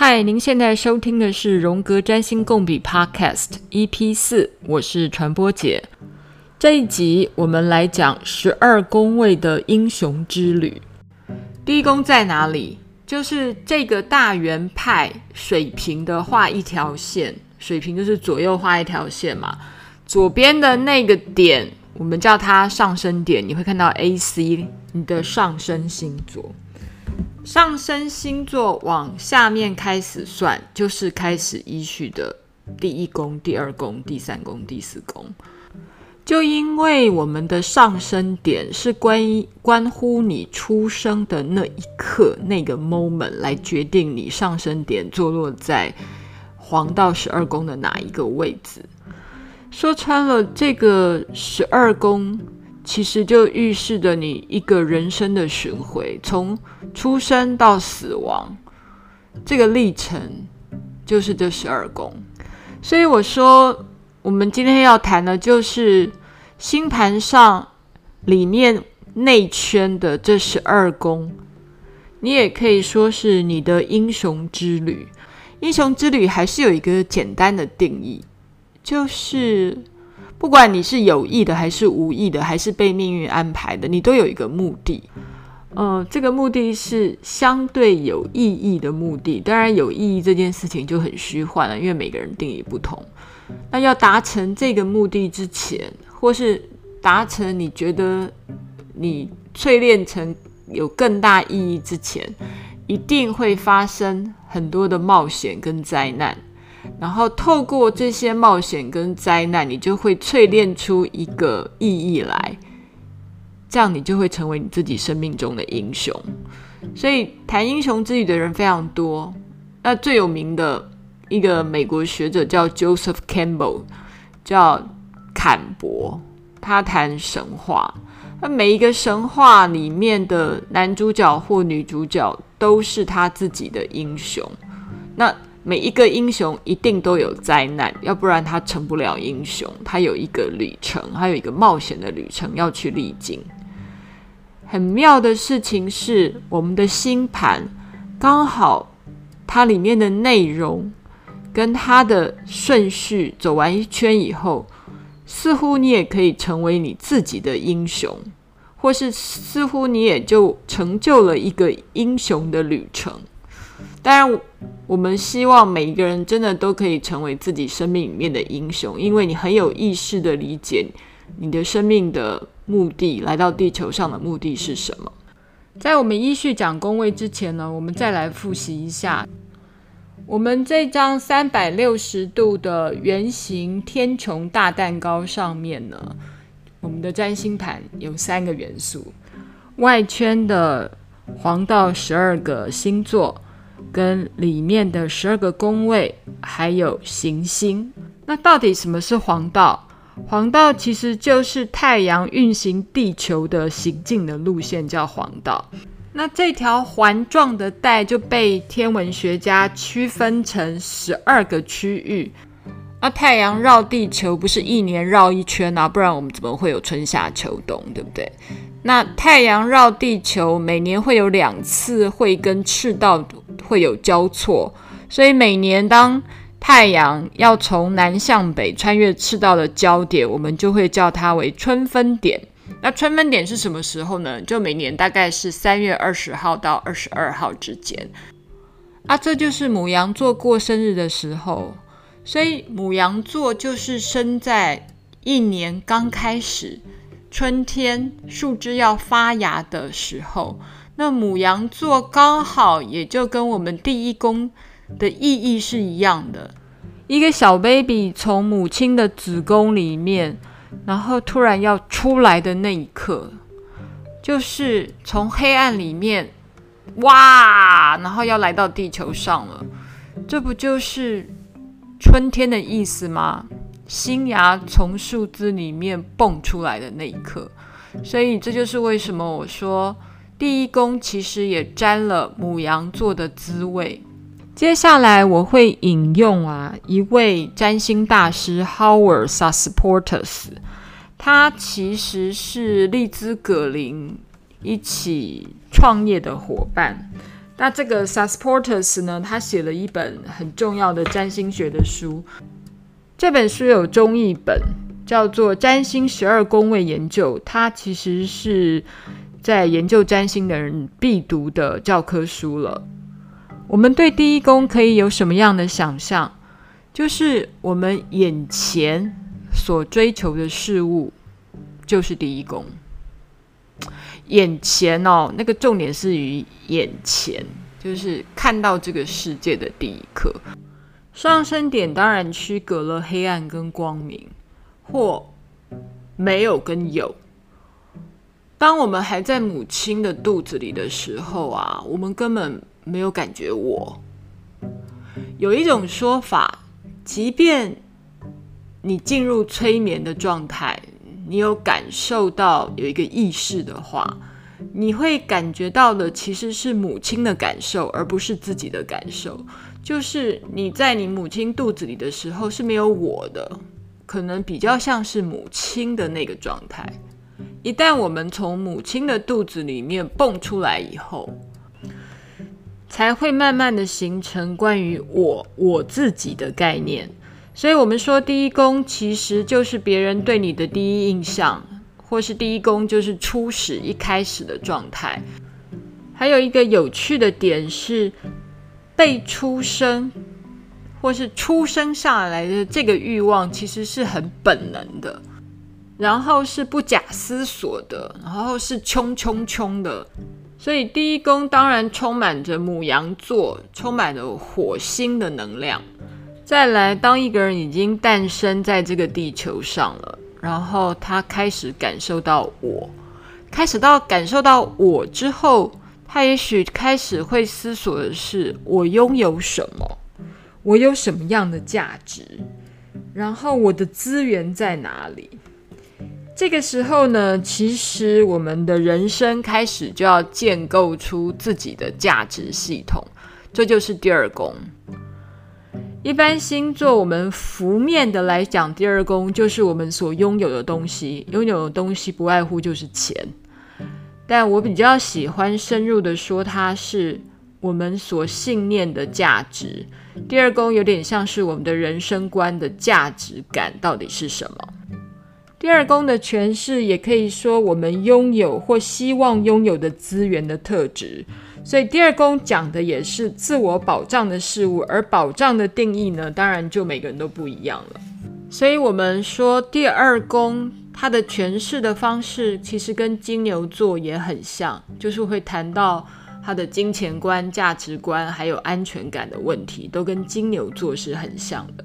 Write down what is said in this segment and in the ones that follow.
嗨，您现在收听的是荣格占星共笔 Podcast EP 四，我是传播姐。这一集我们来讲十二宫位的英雄之旅。第一宫在哪里？就是这个大圆派水平的画一条线，水平就是左右画一条线嘛。左边的那个点，我们叫它上升点，你会看到 AC，你的上升星座。上升星座往下面开始算，就是开始依序的第一宫、第二宫、第三宫、第四宫。就因为我们的上升点是关于关乎你出生的那一刻、那个 moment 来决定你上升点坐落在黄道十二宫的哪一个位置。说穿了，这个十二宫。其实就预示着你一个人生的巡回，从出生到死亡，这个历程就是这十二宫。所以我说，我们今天要谈的就是星盘上里面内圈的这十二宫，你也可以说是你的英雄之旅。英雄之旅还是有一个简单的定义，就是。不管你是有意的还是无意的，还是被命运安排的，你都有一个目的。呃，这个目的是相对有意义的目的。当然，有意义这件事情就很虚幻了，因为每个人定义不同。那要达成这个目的之前，或是达成你觉得你淬炼成有更大意义之前，一定会发生很多的冒险跟灾难。然后透过这些冒险跟灾难，你就会淬炼出一个意义来，这样你就会成为你自己生命中的英雄。所以谈英雄之旅的人非常多。那最有名的一个美国学者叫 Joseph Campbell，叫坎伯，他谈神话。那每一个神话里面的男主角或女主角都是他自己的英雄。那每一个英雄一定都有灾难，要不然他成不了英雄。他有一个旅程，还有一个冒险的旅程要去历经。很妙的事情是，我们的星盘刚好它里面的内容跟它的顺序走完一圈以后，似乎你也可以成为你自己的英雄，或是似乎你也就成就了一个英雄的旅程。当然，我们希望每一个人真的都可以成为自己生命里面的英雄，因为你很有意识地理解你的生命的目的，来到地球上的目的是什么。在我们依序讲宫位之前呢，我们再来复习一下我们这张三百六十度的圆形天穹大蛋糕上面呢，我们的占星盘有三个元素：外圈的黄道十二个星座。跟里面的十二个宫位，还有行星。那到底什么是黄道？黄道其实就是太阳运行地球的行进的路线，叫黄道。那这条环状的带就被天文学家区分成十二个区域。那太阳绕地球不是一年绕一圈啊？不然我们怎么会有春夏秋冬，对不对？那太阳绕地球每年会有两次会跟赤道会有交错，所以每年当太阳要从南向北穿越赤道的焦点，我们就会叫它为春分点。那春分点是什么时候呢？就每年大概是三月二十号到二十二号之间。啊，这就是牡羊座过生日的时候，所以牡羊座就是生在一年刚开始。春天树枝要发芽的时候，那母羊座刚好也就跟我们第一宫的意义是一样的。一个小 baby 从母亲的子宫里面，然后突然要出来的那一刻，就是从黑暗里面，哇，然后要来到地球上了。这不就是春天的意思吗？新芽从树枝里面蹦出来的那一刻，所以这就是为什么我说第一宫其实也沾了母羊座的滋味。接下来我会引用啊一位占星大师 Howard Sasportas，他其实是丽兹·葛林一起创业的伙伴。那这个 Sasportas 呢，他写了一本很重要的占星学的书。这本书有中译本，叫做《占星十二宫位研究》，它其实是在研究占星的人必读的教科书了。我们对第一宫可以有什么样的想象？就是我们眼前所追求的事物，就是第一宫。眼前哦，那个重点是于眼前，就是看到这个世界的第一刻。上升点当然区隔了黑暗跟光明，或没有跟有。当我们还在母亲的肚子里的时候啊，我们根本没有感觉我。有一种说法，即便你进入催眠的状态，你有感受到有一个意识的话，你会感觉到的其实是母亲的感受，而不是自己的感受。就是你在你母亲肚子里的时候是没有我的，可能比较像是母亲的那个状态。一旦我们从母亲的肚子里面蹦出来以后，才会慢慢的形成关于我我自己的概念。所以，我们说第一宫其实就是别人对你的第一印象，或是第一宫就是初始一开始的状态。还有一个有趣的点是。被出生，或是出生下来的这个欲望，其实是很本能的，然后是不假思索的，然后是冲冲冲的。所以第一宫当然充满着母羊座，充满着火星的能量。再来，当一个人已经诞生在这个地球上了，然后他开始感受到我，开始到感受到我之后。他也许开始会思索的是：我拥有什么？我有什么样的价值？然后我的资源在哪里？这个时候呢，其实我们的人生开始就要建构出自己的价值系统，这就是第二宫。一般星座，我们浮面的来讲，第二宫就是我们所拥有的东西，拥有的东西不外乎就是钱。但我比较喜欢深入的说，它是我们所信念的价值。第二宫有点像是我们的人生观的价值感到底是什么？第二宫的诠释也可以说我们拥有或希望拥有的资源的特质。所以第二宫讲的也是自我保障的事物，而保障的定义呢，当然就每个人都不一样了。所以我们说第二宫。他的诠释的方式其实跟金牛座也很像，就是会谈到他的金钱观、价值观，还有安全感的问题，都跟金牛座是很像的。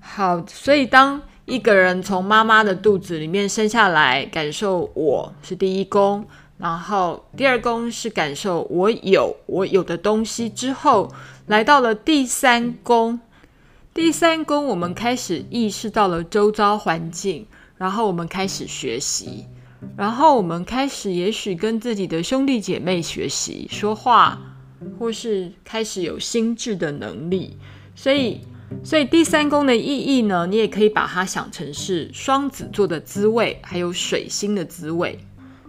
好，所以当一个人从妈妈的肚子里面生下来，感受我是第一宫，然后第二宫是感受我有我有的东西之后，来到了第三宫，第三宫我们开始意识到了周遭环境。然后我们开始学习，然后我们开始也许跟自己的兄弟姐妹学习说话，或是开始有心智的能力。所以，所以第三宫的意义呢，你也可以把它想成是双子座的滋味，还有水星的滋味。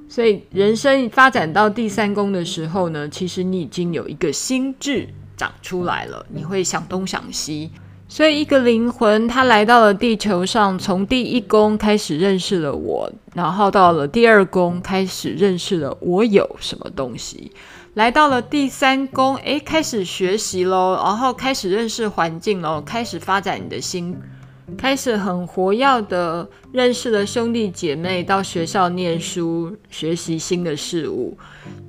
所以，人生发展到第三宫的时候呢，其实你已经有一个心智长出来了，你会想东想西。所以，一个灵魂，它来到了地球上，从第一宫开始认识了我，然后到了第二宫开始认识了我有什么东西，来到了第三宫，诶，开始学习喽，然后开始认识环境喽，开始发展你的心，开始很活跃的认识了兄弟姐妹，到学校念书，学习新的事物，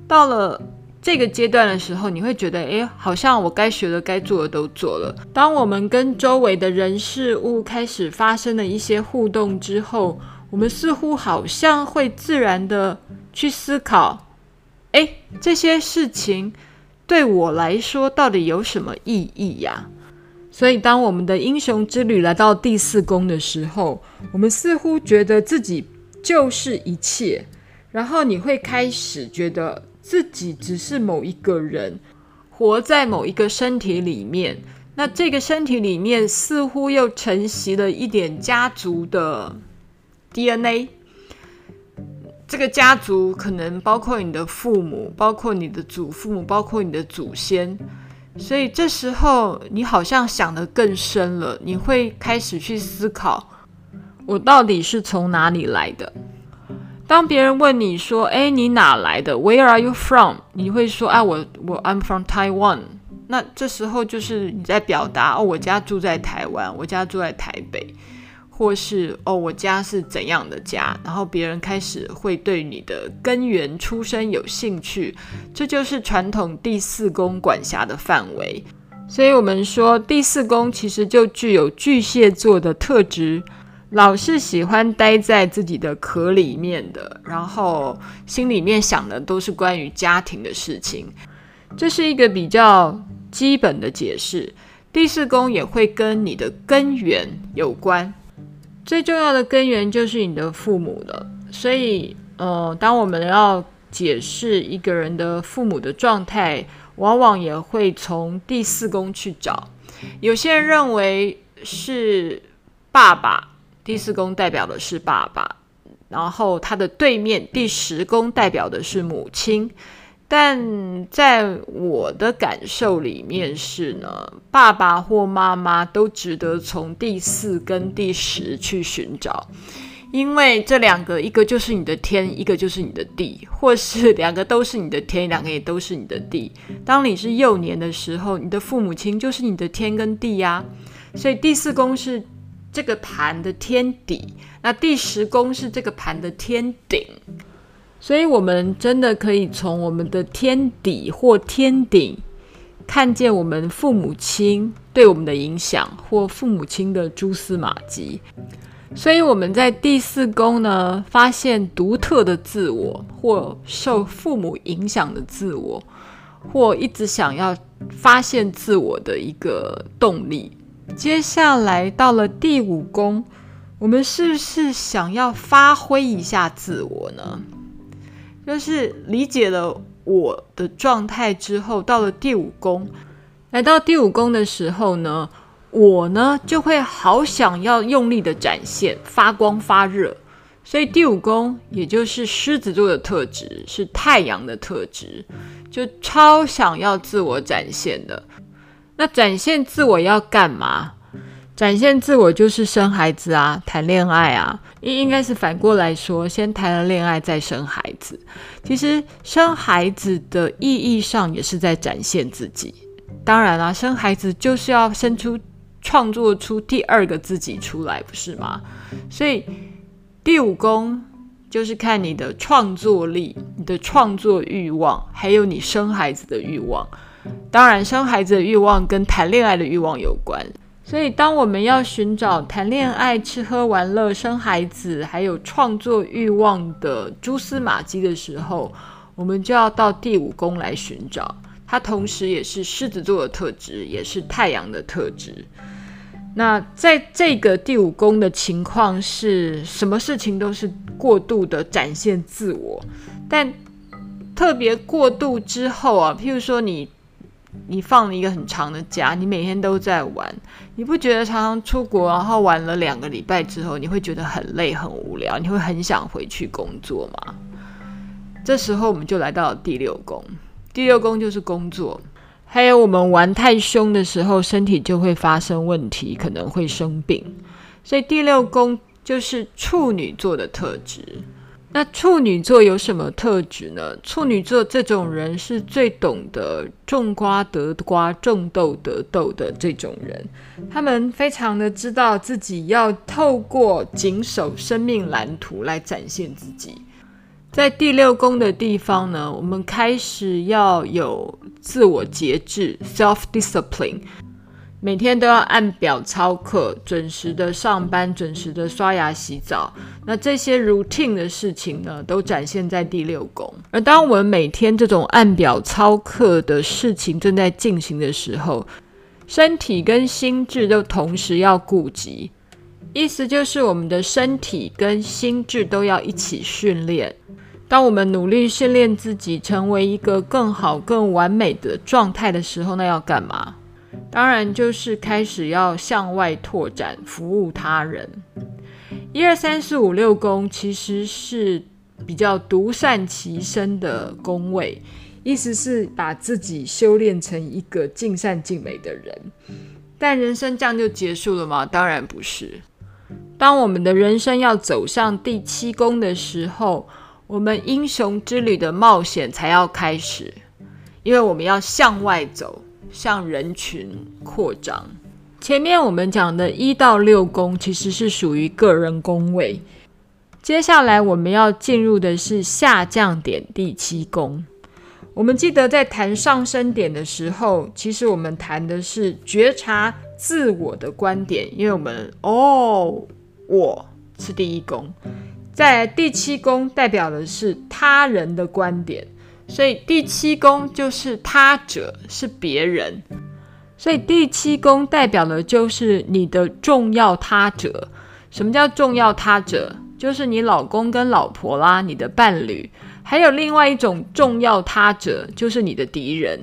到了。这个阶段的时候，你会觉得，诶，好像我该学的、该做的都做了。当我们跟周围的人事物开始发生了一些互动之后，我们似乎好像会自然的去思考，诶，这些事情对我来说到底有什么意义呀？所以，当我们的英雄之旅来到第四宫的时候，我们似乎觉得自己就是一切，然后你会开始觉得。自己只是某一个人，活在某一个身体里面。那这个身体里面似乎又承袭了一点家族的 DNA。这个家族可能包括你的父母，包括你的祖父母，包括你的祖先。所以这时候你好像想得更深了，你会开始去思考，我到底是从哪里来的？当别人问你说：“哎，你哪来的？”Where are you from？你会说：“啊，我我 I'm from Taiwan。”那这时候就是你在表达：“哦，我家住在台湾，我家住在台北。”或是哦，我家是怎样的家？然后别人开始会对你的根源出身有兴趣，这就是传统第四宫管辖的范围。所以，我们说第四宫其实就具有巨蟹座的特质，老是喜欢待在自己的壳里面的，然后心里面想的都是关于家庭的事情。这是一个比较基本的解释。第四宫也会跟你的根源有关。最重要的根源就是你的父母了，所以，呃，当我们要解释一个人的父母的状态，往往也会从第四宫去找。有些人认为是爸爸，第四宫代表的是爸爸，然后他的对面第十宫代表的是母亲。但在我的感受里面是呢，爸爸或妈妈都值得从第四跟第十去寻找，因为这两个，一个就是你的天，一个就是你的地，或是两个都是你的天，两个也都是你的地。当你是幼年的时候，你的父母亲就是你的天跟地呀，所以第四宫是这个盘的天底，那第十宫是这个盘的天顶。所以，我们真的可以从我们的天底或天顶，看见我们父母亲对我们的影响，或父母亲的蛛丝马迹。所以，我们在第四宫呢，发现独特的自我，或受父母影响的自我，或一直想要发现自我的一个动力。接下来到了第五宫，我们是不是想要发挥一下自我呢？就是理解了我的状态之后，到了第五宫，来到第五宫的时候呢，我呢就会好想要用力的展现，发光发热。所以第五宫也就是狮子座的特质，是太阳的特质，就超想要自我展现的。那展现自我要干嘛？展现自我就是生孩子啊，谈恋爱啊，应应该是反过来说，先谈了恋爱再生孩子。其实生孩子的意义上也是在展现自己。当然啦，生孩子就是要生出、创作出第二个自己出来，不是吗？所以第五宫就是看你的创作力、你的创作欲望，还有你生孩子的欲望。当然，生孩子的欲望跟谈恋爱的欲望有关。所以，当我们要寻找谈恋爱、吃喝玩乐、生孩子，还有创作欲望的蛛丝马迹的时候，我们就要到第五宫来寻找。它同时也是狮子座的特质，也是太阳的特质。那在这个第五宫的情况是，什么事情都是过度的展现自我，但特别过度之后啊，譬如说你。你放了一个很长的假，你每天都在玩，你不觉得常常出国，然后玩了两个礼拜之后，你会觉得很累、很无聊，你会很想回去工作吗？这时候我们就来到了第六宫，第六宫就是工作，还有我们玩太凶的时候，身体就会发生问题，可能会生病，所以第六宫就是处女座的特质。那处女座有什么特质呢？处女座这种人是最懂得种瓜得瓜，种豆得豆的这种人。他们非常的知道自己要透过谨守生命蓝图来展现自己。在第六宫的地方呢，我们开始要有自我节制 （self-discipline）。每天都要按表操课，准时的上班，准时的刷牙洗澡。那这些 routine 的事情呢，都展现在第六宫。而当我们每天这种按表操课的事情正在进行的时候，身体跟心智都同时要顾及。意思就是，我们的身体跟心智都要一起训练。当我们努力训练自己，成为一个更好、更完美的状态的时候，那要干嘛？当然，就是开始要向外拓展，服务他人。一二三四五六宫其实是比较独善其身的宫位，意思是把自己修炼成一个尽善尽美的人。但人生这样就结束了吗？当然不是。当我们的人生要走上第七宫的时候，我们英雄之旅的冒险才要开始，因为我们要向外走，向人群扩张。前面我们讲的一到六宫其实是属于个人宫位，接下来我们要进入的是下降点第七宫。我们记得在谈上升点的时候，其实我们谈的是觉察自我的观点，因为我们哦，我是第一宫，在第七宫代表的是他人的观点，所以第七宫就是他者，是别人。所以第七宫代表的就是你的重要他者。什么叫重要他者？就是你老公跟老婆啦，你的伴侣。还有另外一种重要他者，就是你的敌人。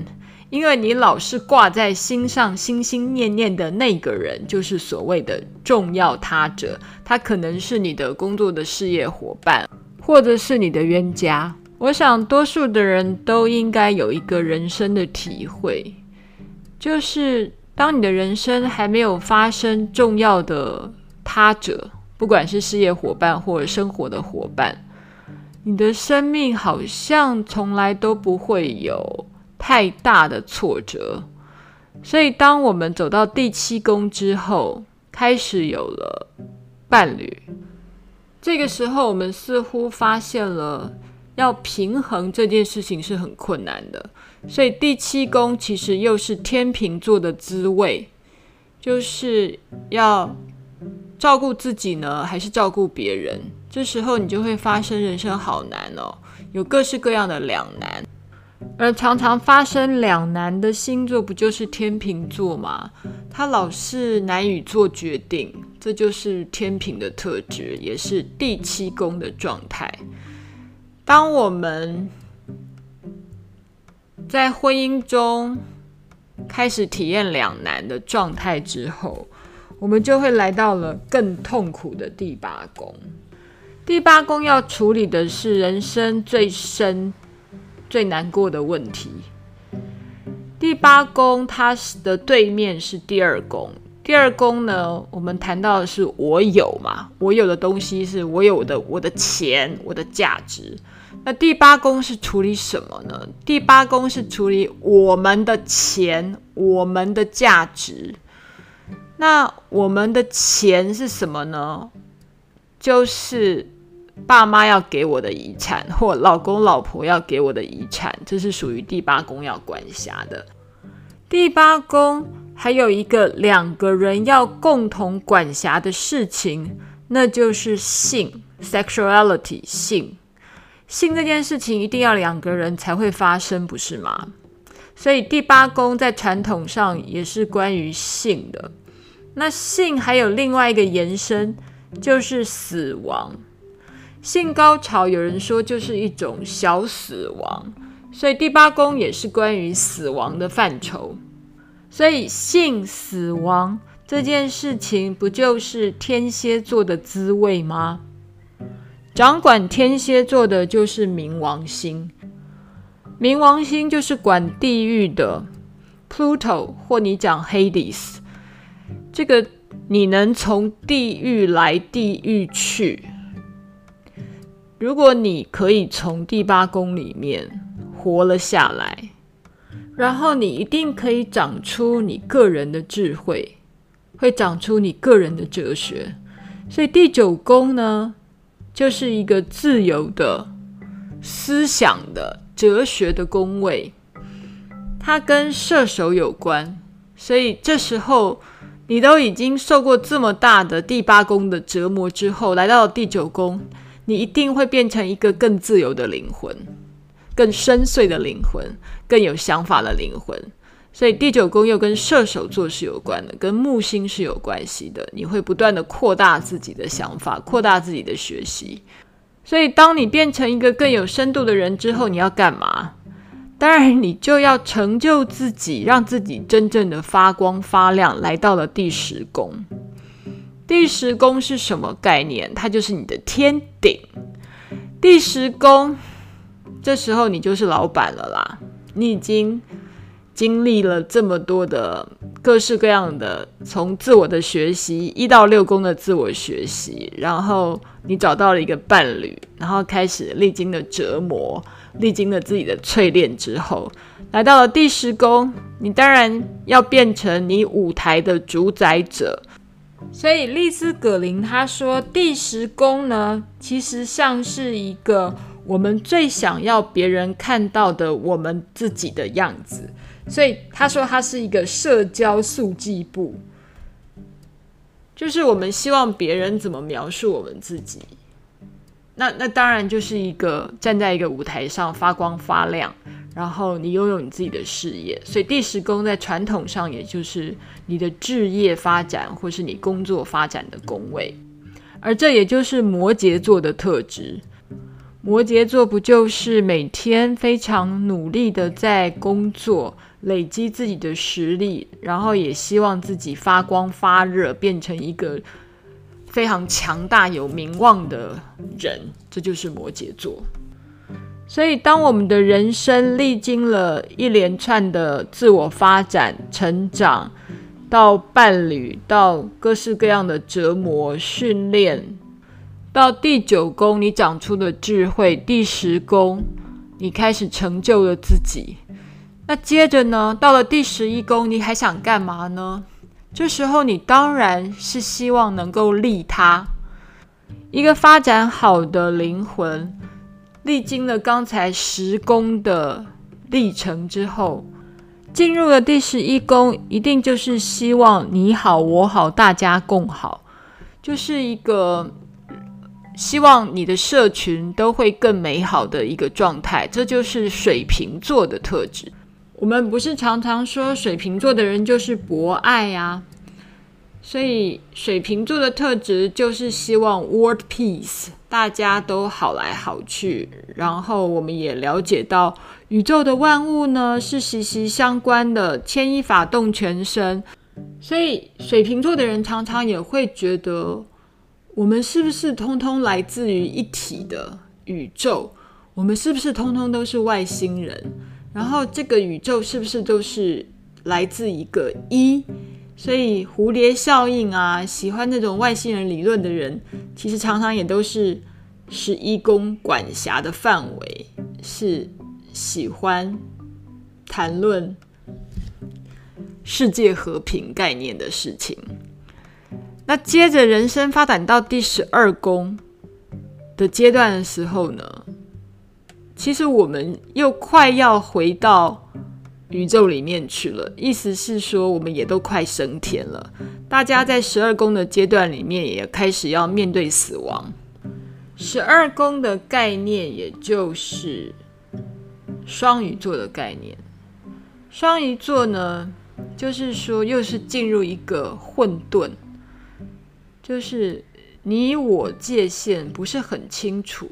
因为你老是挂在心上、心心念念的那个人，就是所谓的重要他者。他可能是你的工作的事业伙伴，或者是你的冤家。我想多数的人都应该有一个人生的体会。就是当你的人生还没有发生重要的他者，不管是事业伙伴或者生活的伙伴，你的生命好像从来都不会有太大的挫折。所以，当我们走到第七宫之后，开始有了伴侣，这个时候我们似乎发现了要平衡这件事情是很困难的。所以第七宫其实又是天秤座的滋味，就是要照顾自己呢，还是照顾别人？这时候你就会发生人生好难哦，有各式各样的两难。而常常发生两难的星座，不就是天秤座吗？他老是难以做决定，这就是天平的特质，也是第七宫的状态。当我们在婚姻中开始体验两难的状态之后，我们就会来到了更痛苦的第八宫。第八宫要处理的是人生最深、最难过的问题。第八宫它的对面是第二宫，第二宫呢，我们谈到的是我有嘛，我有的东西是我有的，我的钱，我的价值。那第八宫是处理什么呢？第八宫是处理我们的钱，我们的价值。那我们的钱是什么呢？就是爸妈要给我的遗产，或老公老婆要给我的遗产，这是属于第八宫要管辖的。第八宫还有一个两个人要共同管辖的事情，那就是性 （sexuality） 性。性这件事情一定要两个人才会发生，不是吗？所以第八宫在传统上也是关于性的。那性还有另外一个延伸，就是死亡。性高潮有人说就是一种小死亡，所以第八宫也是关于死亡的范畴。所以性死亡这件事情，不就是天蝎座的滋味吗？掌管天蝎座的就是冥王星，冥王星就是管地狱的，Pluto 或你讲 Hades，这个你能从地狱来地狱去。如果你可以从第八宫里面活了下来，然后你一定可以长出你个人的智慧，会长出你个人的哲学。所以第九宫呢，就是一个自由的思想的哲学的宫位，它跟射手有关，所以这时候你都已经受过这么大的第八宫的折磨之后，来到了第九宫，你一定会变成一个更自由的灵魂，更深邃的灵魂，更有想法的灵魂。所以第九宫又跟射手座是有关的，跟木星是有关系的。你会不断的扩大自己的想法，扩大自己的学习。所以当你变成一个更有深度的人之后，你要干嘛？当然，你就要成就自己，让自己真正的发光发亮。来到了第十宫，第十宫是什么概念？它就是你的天顶。第十宫，这时候你就是老板了啦，你已经经历了这么多的各式各样的，从自我的学习，一到六宫的自我学习，然后你找到了一个伴侣，然后开始历经了折磨，历经了自己的淬炼之后，来到了第十宫，你当然要变成你舞台的主宰者。所以丽丝·葛林他说，第十宫呢，其实像是一个我们最想要别人看到的我们自己的样子。所以他说，他是一个社交速记簿，就是我们希望别人怎么描述我们自己。那那当然就是一个站在一个舞台上发光发亮。然后你拥有你自己的事业，所以第十宫在传统上也就是你的置业发展或是你工作发展的宫位，而这也就是摩羯座的特质。摩羯座不就是每天非常努力的在工作，累积自己的实力，然后也希望自己发光发热，变成一个非常强大有名望的人，这就是摩羯座。所以，当我们的人生历经了一连串的自我发展、成长，到伴侣，到各式各样的折磨、训练，到第九宫你长出的智慧，第十宫你开始成就了自己。那接着呢，到了第十一宫，你还想干嘛呢？这时候你当然是希望能够利他，一个发展好的灵魂。历经了刚才十宫的历程之后，进入了第十一宫，一定就是希望你好我好大家共好，就是一个希望你的社群都会更美好的一个状态。这就是水瓶座的特质。我们不是常常说水瓶座的人就是博爱呀？所以水瓶座的特质就是希望 world peace。大家都好来好去，然后我们也了解到宇宙的万物呢是息息相关的，牵一发动全身。所以水瓶座的人常常也会觉得，我们是不是通通来自于一体的宇宙？我们是不是通通都是外星人？然后这个宇宙是不是都是来自一个一？所以蝴蝶效应啊，喜欢那种外星人理论的人，其实常常也都是十一宫管辖的范围，是喜欢谈论世界和平概念的事情。那接着人生发展到第十二宫的阶段的时候呢，其实我们又快要回到。宇宙里面去了，意思是说，我们也都快升天了。大家在十二宫的阶段里面，也开始要面对死亡。十二宫的概念，也就是双鱼座的概念。双鱼座呢，就是说，又是进入一个混沌，就是你我界限不是很清楚，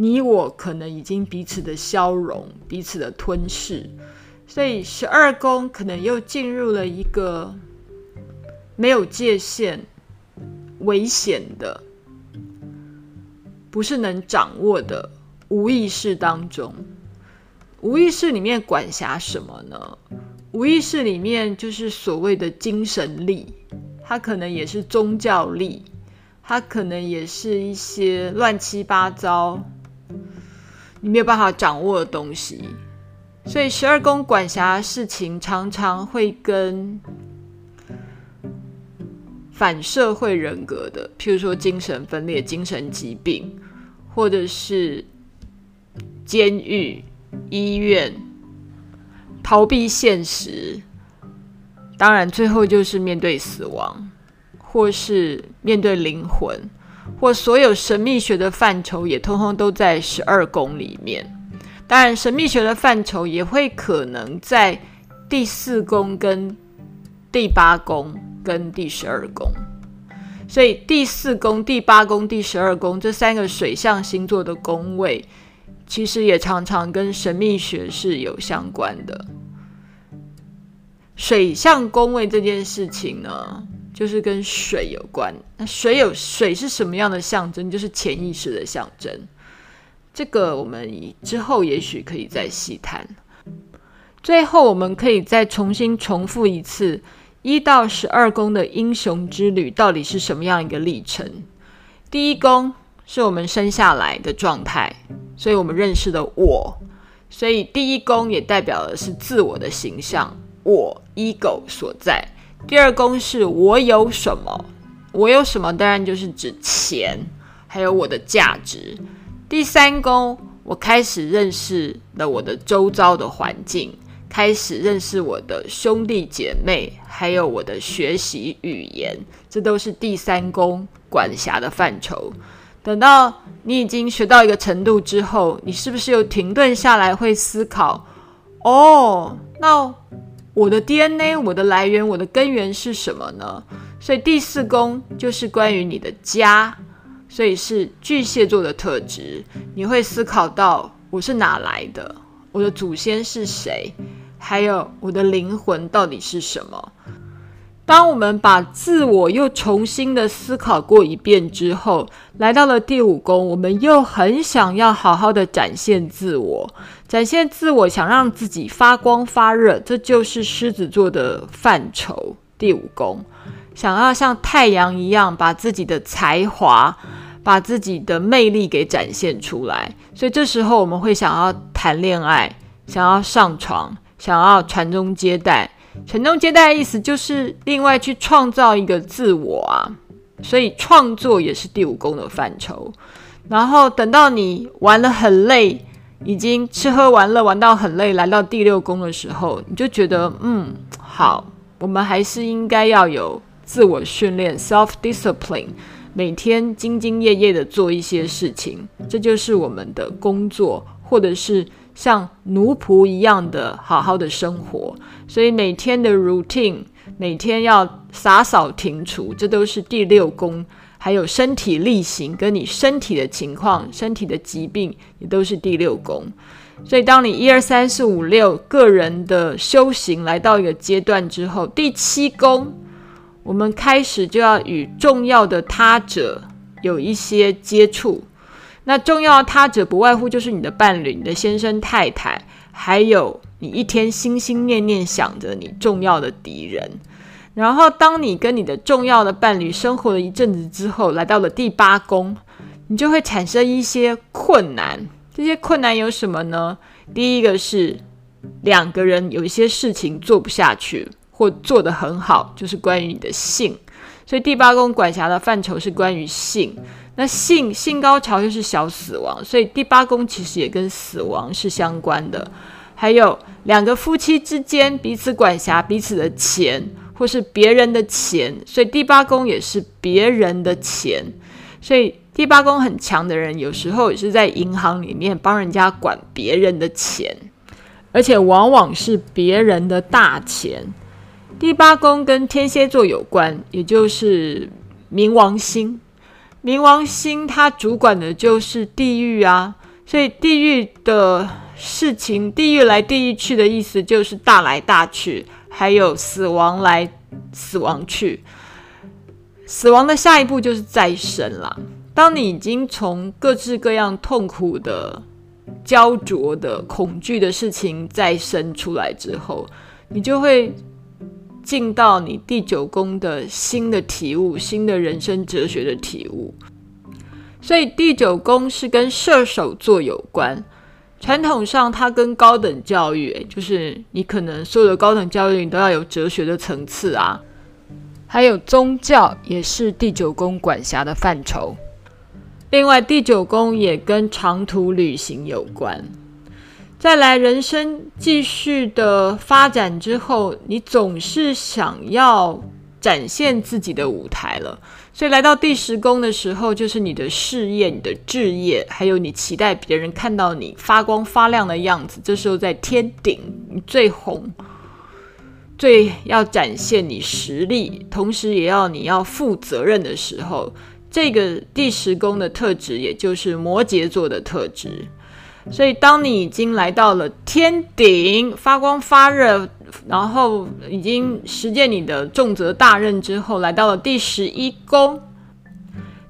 你我可能已经彼此的消融，彼此的吞噬。所以十二宫可能又进入了一个没有界限、危险的、不是能掌握的无意识当中。无意识里面管辖什么呢？无意识里面就是所谓的精神力，它可能也是宗教力，它可能也是一些乱七八糟你没有办法掌握的东西。所以十二宫管辖的事情常常会跟反社会人格的，譬如说精神分裂、精神疾病，或者是监狱、医院、逃避现实，当然最后就是面对死亡，或是面对灵魂，或所有神秘学的范畴也通通都在十二宫里面。当然，神秘学的范畴也会可能在第四宫、跟第八宫、跟第十二宫。所以，第四宫、第八宫、第十二宫这三个水象星座的宫位，其实也常常跟神秘学是有相关的。水象宫位这件事情呢，就是跟水有关。那水有水是什么样的象征？就是潜意识的象征。这个我们之后也许可以再细谈。最后，我们可以再重新重复一次一到十二宫的英雄之旅到底是什么样一个历程。第一宫是我们生下来的状态，所以我们认识的我，所以第一宫也代表的是自我的形象，我 ego 所在。第二宫是我有什么，我有什么当然就是指钱，还有我的价值。第三宫，我开始认识了我的周遭的环境。开始认识我的兄弟姐妹，还有我的学习语言，这都是第三宫管辖的范畴。等到你已经学到一个程度之后，你是不是又停顿下来会思考？哦，那我的 DNA，我的来源，我的根源是什么呢？所以第四宫就是关于你的家，所以是巨蟹座的特质。你会思考到我是哪来的，我的祖先是谁？还有我的灵魂到底是什么？当我们把自我又重新的思考过一遍之后，来到了第五宫，我们又很想要好好的展现自我，展现自我，想让自己发光发热，这就是狮子座的范畴。第五宫，想要像太阳一样，把自己的才华、把自己的魅力给展现出来。所以这时候我们会想要谈恋爱，想要上床。想要传宗接代，传宗接代的意思就是另外去创造一个自我啊，所以创作也是第五宫的范畴。然后等到你玩得很累，已经吃喝玩乐玩到很累，来到第六宫的时候，你就觉得嗯，好，我们还是应该要有自我训练 （self discipline），每天兢兢业业的做一些事情，这就是我们的工作，或者是。像奴仆一样的好好的生活，所以每天的 routine，每天要洒扫庭除，这都是第六宫。还有身体力行，跟你身体的情况、身体的疾病，也都是第六宫。所以，当你一二三四五六个人的修行来到一个阶段之后，第七宫，我们开始就要与重要的他者有一些接触。那重要的他者不外乎就是你的伴侣、你的先生、太太，还有你一天心心念念想着你重要的敌人。然后，当你跟你的重要的伴侣生活了一阵子之后，来到了第八宫，你就会产生一些困难。这些困难有什么呢？第一个是两个人有一些事情做不下去，或做得很好，就是关于你的性。所以第八宫管辖的范畴是关于性。那性性高潮就是小死亡，所以第八宫其实也跟死亡是相关的。还有两个夫妻之间彼此管辖彼此的钱，或是别人的钱，所以第八宫也是别人的钱。所以第八宫很强的人，有时候也是在银行里面帮人家管别人的钱，而且往往是别人的大钱。第八宫跟天蝎座有关，也就是冥王星。冥王星它主管的就是地狱啊，所以地狱的事情，地狱来地狱去的意思就是大来大去，还有死亡来死亡去。死亡的下一步就是再生啦。当你已经从各式各样痛苦的、焦灼的、恐惧的事情再生出来之后，你就会。进到你第九宫的新的体悟，新的人生哲学的体悟。所以第九宫是跟射手座有关。传统上，它跟高等教育，就是你可能所有的高等教育，你都要有哲学的层次啊。还有宗教也是第九宫管辖的范畴。另外，第九宫也跟长途旅行有关。再来，人生继续的发展之后，你总是想要展现自己的舞台了。所以来到第十宫的时候，就是你的事业、你的置业，还有你期待别人看到你发光发亮的样子。这时候在天顶，你最红，最要展现你实力，同时也要你要负责任的时候，这个第十宫的特质，也就是摩羯座的特质。所以，当你已经来到了天顶，发光发热，然后已经实践你的重责大任之后，来到了第十一宫。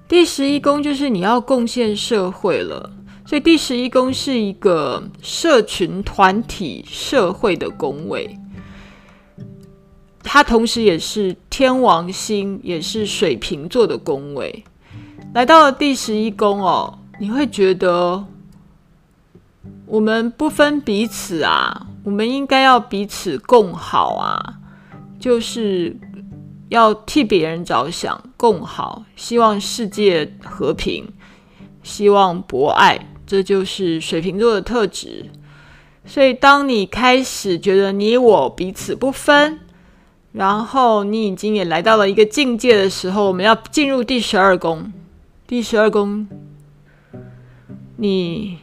第十一宫就是你要贡献社会了。所以第十一宫是一个社群、团体、社会的宫位，它同时也是天王星，也是水瓶座的宫位。来到了第十一宫哦，你会觉得我们不分彼此啊，我们应该要彼此共好啊，就是要替别人着想，共好，希望世界和平，希望博爱。这就是水瓶座的特质，所以当你开始觉得你我彼此不分，然后你已经也来到了一个境界的时候，我们要进入第十二宫。第十二宫，你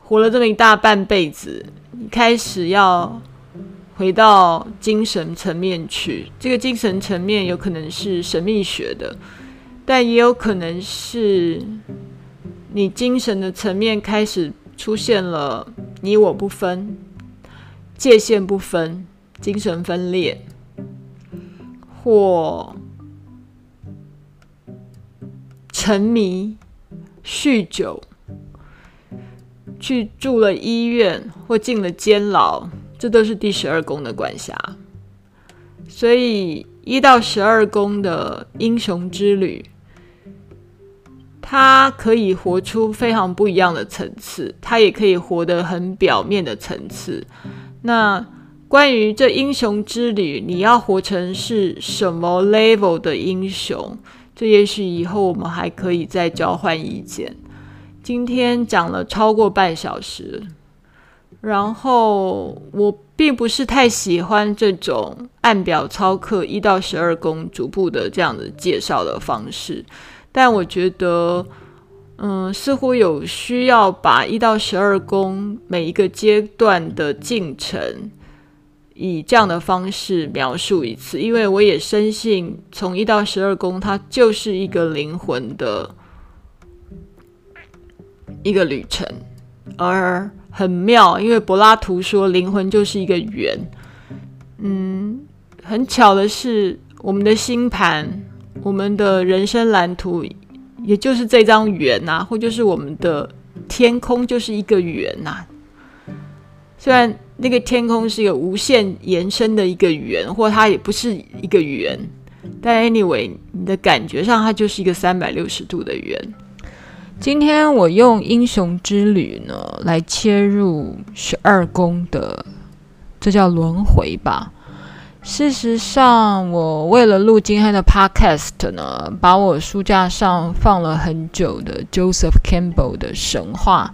活了这么一大半辈子，你开始要回到精神层面去。这个精神层面有可能是神秘学的，但也有可能是。你精神的层面开始出现了你我不分、界限不分、精神分裂，或沉迷、酗酒，去住了医院或进了监牢，这都是第十二宫的管辖。所以一到十二宫的英雄之旅。他可以活出非常不一样的层次，他也可以活得很表面的层次。那关于这英雄之旅，你要活成是什么 level 的英雄？这也许以后我们还可以再交换意见。今天讲了超过半小时，然后我并不是太喜欢这种按表操课一到十二宫逐步的这样的介绍的方式。但我觉得，嗯，似乎有需要把一到十二宫每一个阶段的进程，以这样的方式描述一次，因为我也深信，从一到十二宫，它就是一个灵魂的一个旅程，而很妙，因为柏拉图说灵魂就是一个圆，嗯，很巧的是，我们的星盘。我们的人生蓝图，也就是这张圆呐、或就是我们的天空，就是一个圆呐、虽然那个天空是一个无限延伸的一个圆，或它也不是一个圆，但 anyway，你的感觉上它就是一个三百六十度的圆。今天我用英雄之旅呢来切入十二宫的，这叫轮回吧。事实上，我为了录今天的 podcast 呢，把我书架上放了很久的 Joseph Campbell 的《神话》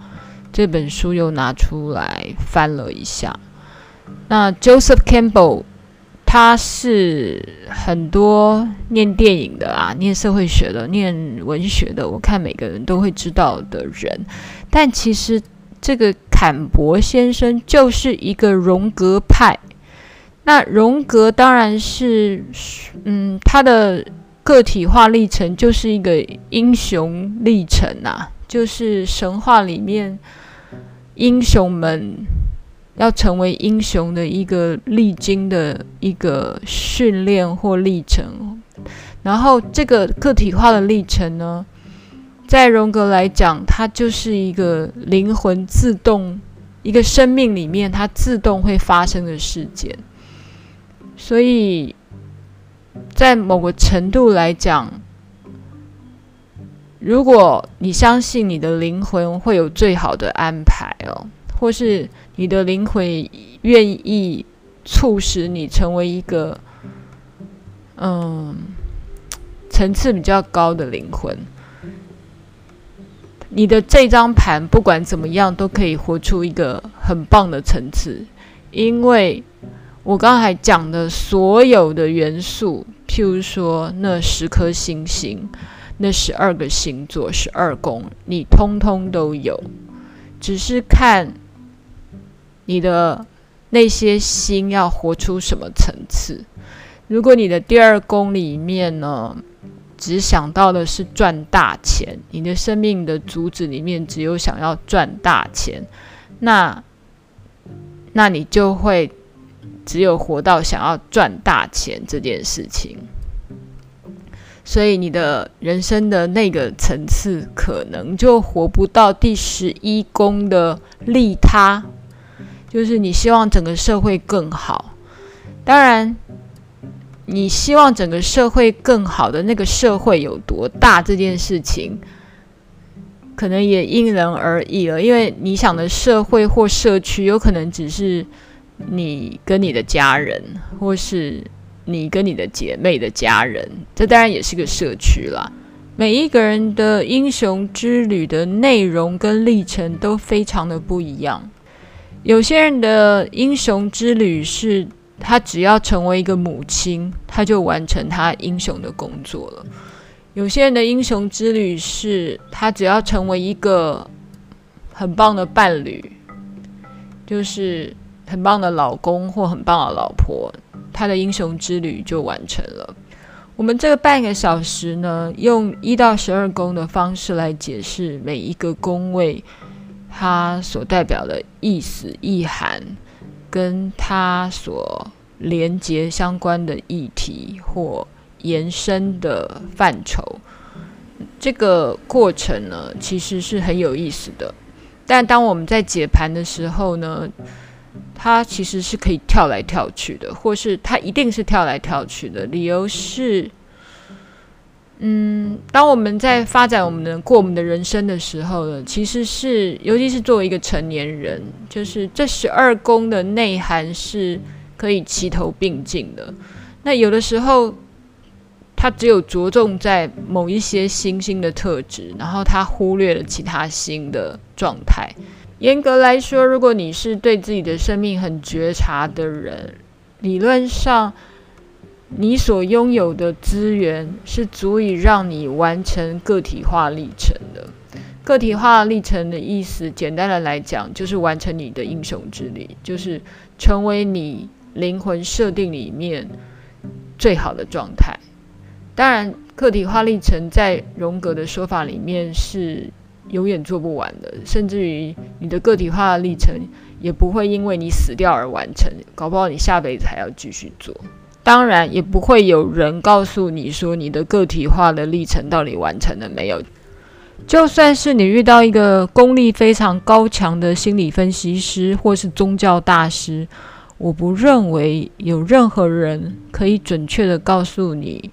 这本书又拿出来翻了一下。那 Joseph Campbell 他是很多念电影的啊，念社会学的，念文学的，我看每个人都会知道的人。但其实这个坎伯先生就是一个荣格派。那荣格当然是，嗯，他的个体化历程就是一个英雄历程呐，就是神话里面英雄们要成为英雄的一个历经的一个训练或历程。然后这个个体化的历程呢，在荣格来讲，它就是一个灵魂自动，一个生命里面它自动会发生的事件。所以，在某个程度来讲，如果你相信你的灵魂会有最好的安排哦，或是你的灵魂愿意促使你成为一个嗯层次比较高的灵魂，你的这张盘不管怎么样都可以活出一个很棒的层次，因为。我刚才讲的所有的元素，譬如说那十颗星星，那十二个星座，十二宫，你通通都有，只是看你的那些心要活出什么层次。如果你的第二宫里面呢，只想到的是赚大钱，你的生命的主旨里面只有想要赚大钱，那那你就会。只有活到想要赚大钱这件事情，所以你的人生的那个层次可能就活不到第十一宫的利他，就是你希望整个社会更好。当然，你希望整个社会更好的那个社会有多大这件事情，可能也因人而异了。因为你想的社会或社区，有可能只是你跟你的家人，或是你跟你的姐妹的家人，这当然也是个社区啦。每一个人的英雄之旅的内容跟历程都非常的不一样。有些人的英雄之旅是，他只要成为一个母亲，他就完成他英雄的工作了。有些人的英雄之旅是，他只要成为一个很棒的伴侣，就是很棒的老公或很棒的老婆，他的英雄之旅就完成了。我们这个半个小时呢，用一到十二宫的方式来解释每一个宫位，它所代表的意思、意涵，跟它所连接相关的议题或延伸的范畴。这个过程呢，其实是很有意思的。但当我们在解盘的时候呢，它其实是可以跳来跳去的，或是它一定是跳来跳去的。理由是，嗯，当我们在发展我们的过我们的人生的时候呢，其实是，尤其是作为一个成年人，就是这十二宫的内涵是可以齐头并进的。那有的时候，它只有着重在某一些星星的特质，然后它忽略了其他星的状态。严格来说，如果你是对自己的生命很觉察的人，理论上，你所拥有的资源是足以让你完成个体化历程的。个体化历程的意思，简单的来讲，就是完成你的英雄之旅，就是成为你灵魂设定里面最好的状态。当然，个体化历程在荣格的说法里面是。永远做不完的，甚至于你的个体化历程也不会因为你死掉而完成，搞不好你下辈子还要继续做。当然，也不会有人告诉你说你的个体化的历程到底完成了没有。就算是你遇到一个功力非常高强的心理分析师或是宗教大师，我不认为有任何人可以准确地告诉你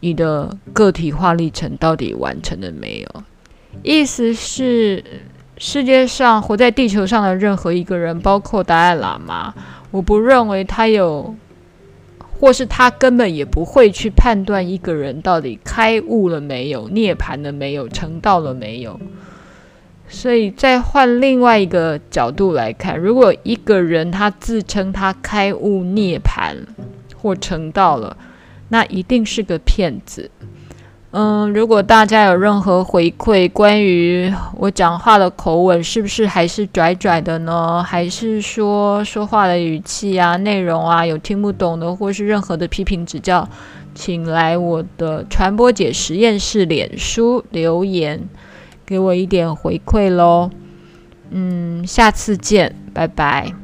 你的个体化历程到底完成了没有。意思是，世界上活在地球上的任何一个人，包括达赖喇嘛，我不认为他有，或是他根本也不会去判断一个人到底开悟了没有、涅槃了没有、成道了没有。所以，再换另外一个角度来看，如果一个人他自称他开悟、涅槃或成道了，那一定是个骗子。嗯，如果大家有任何回馈，关于我讲话的口吻是不是还是拽拽的呢？还是说说话的语气啊、内容啊有听不懂的，或是任何的批评指教，请来我的传播姐实验室脸书留言，给我一点回馈喽。嗯，下次见，拜拜。